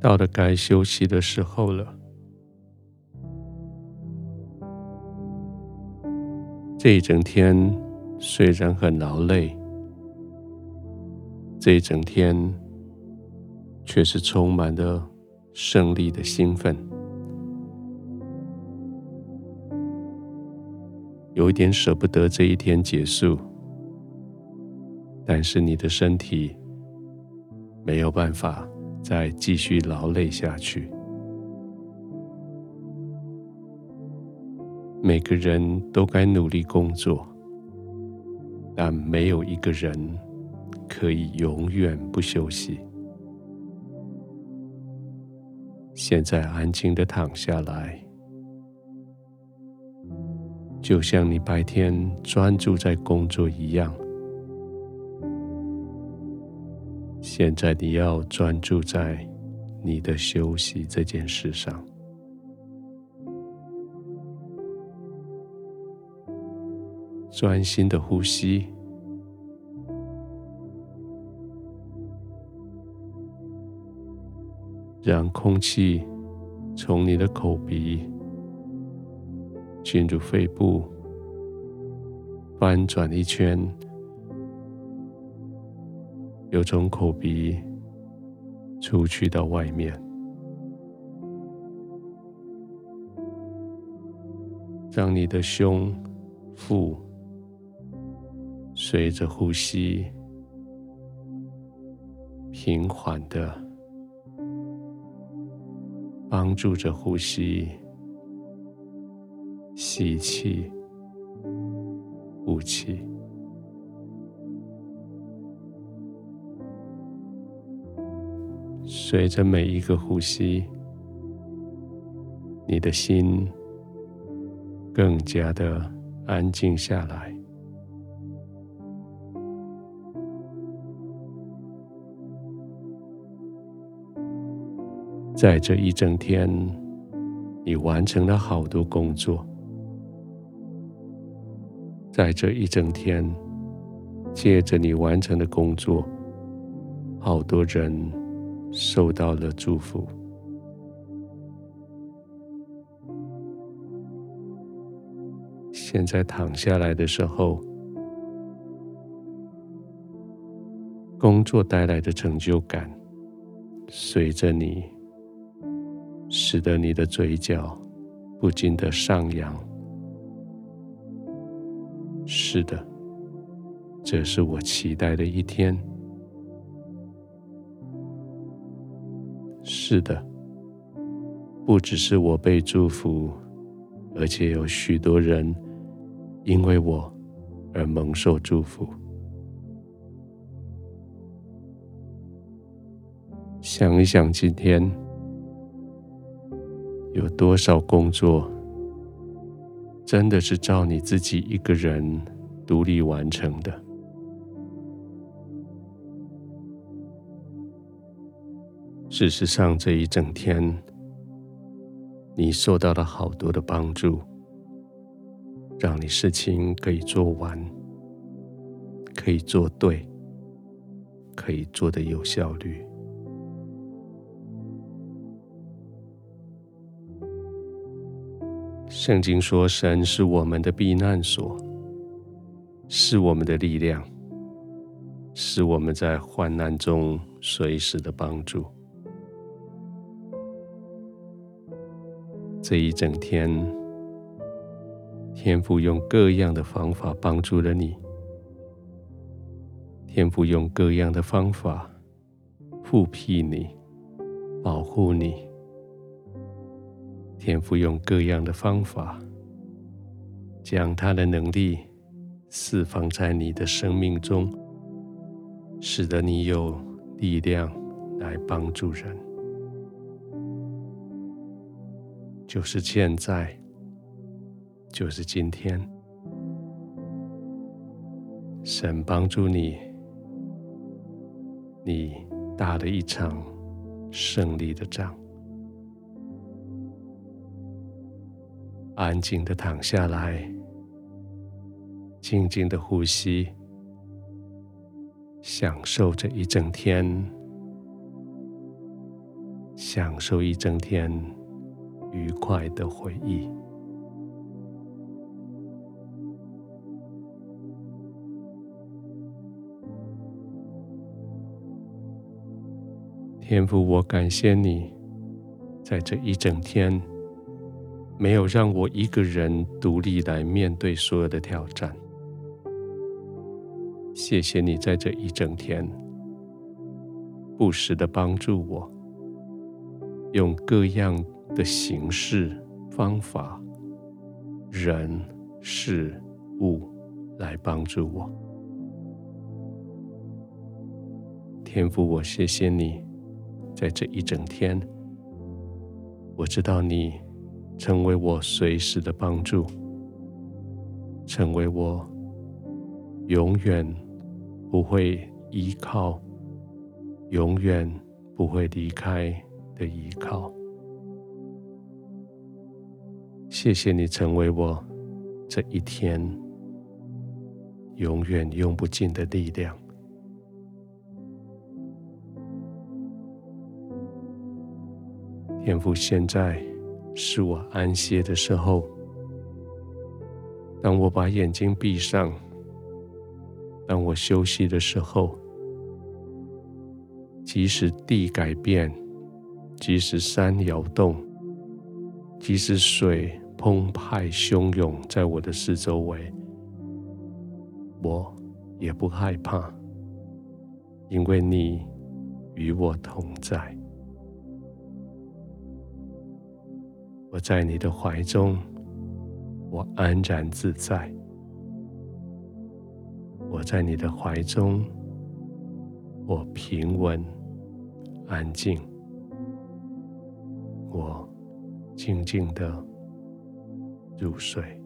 到了该休息的时候了。这一整天虽然很劳累，这一整天却是充满了胜利的兴奋。有一点舍不得这一天结束，但是你的身体没有办法再继续劳累下去。每个人都该努力工作，但没有一个人可以永远不休息。现在安静的躺下来。就像你白天专注在工作一样，现在你要专注在你的休息这件事上，专心的呼吸，让空气从你的口鼻。进入肺部，翻转一圈，又从口鼻出去到外面，让你的胸腹随着呼吸平缓的帮助着呼吸。吸气，呼气，随着每一个呼吸，你的心更加的安静下来。在这一整天，你完成了好多工作。在这一整天，借着你完成的工作，好多人受到了祝福。现在躺下来的时候，工作带来的成就感，随着你，使得你的嘴角不禁的上扬。是的，这是我期待的一天。是的，不只是我被祝福，而且有许多人因为我而蒙受祝福。想一想，今天有多少工作？真的是照你自己一个人独立完成的。事实上，这一整天你受到了好多的帮助，让你事情可以做完，可以做对，可以做得有效率。圣经说：“神是我们的避难所，是我们的力量，是我们在患难中随时的帮助。”这一整天，天父用各样的方法帮助了你，天父用各样的方法护庇你，保护你。天父用各样的方法，将他的能力释放在你的生命中，使得你有力量来帮助人。就是现在，就是今天，神帮助你，你打了一场胜利的仗。安静的躺下来，静静的呼吸，享受这一整天，享受一整天愉快的回忆。天父，我感谢你，在这一整天，没有让我一个人独立来面对所有的挑战。谢谢你在这一整天，不时的帮助我，用各样的形式、方法、人、事、物来帮助我。天父，我谢谢你。在这一整天，我知道你成为我随时的帮助，成为我永远不会依靠、永远不会离开的依靠。谢谢你成为我这一天永远用不尽的力量。天父，现在是我安歇的时候。当我把眼睛闭上，当我休息的时候，即使地改变，即使山摇动，即使水澎湃汹涌在我的四周围，我也不害怕，因为你与我同在。我在你的怀中，我安然自在；我在你的怀中，我平稳安静；我静静的入睡。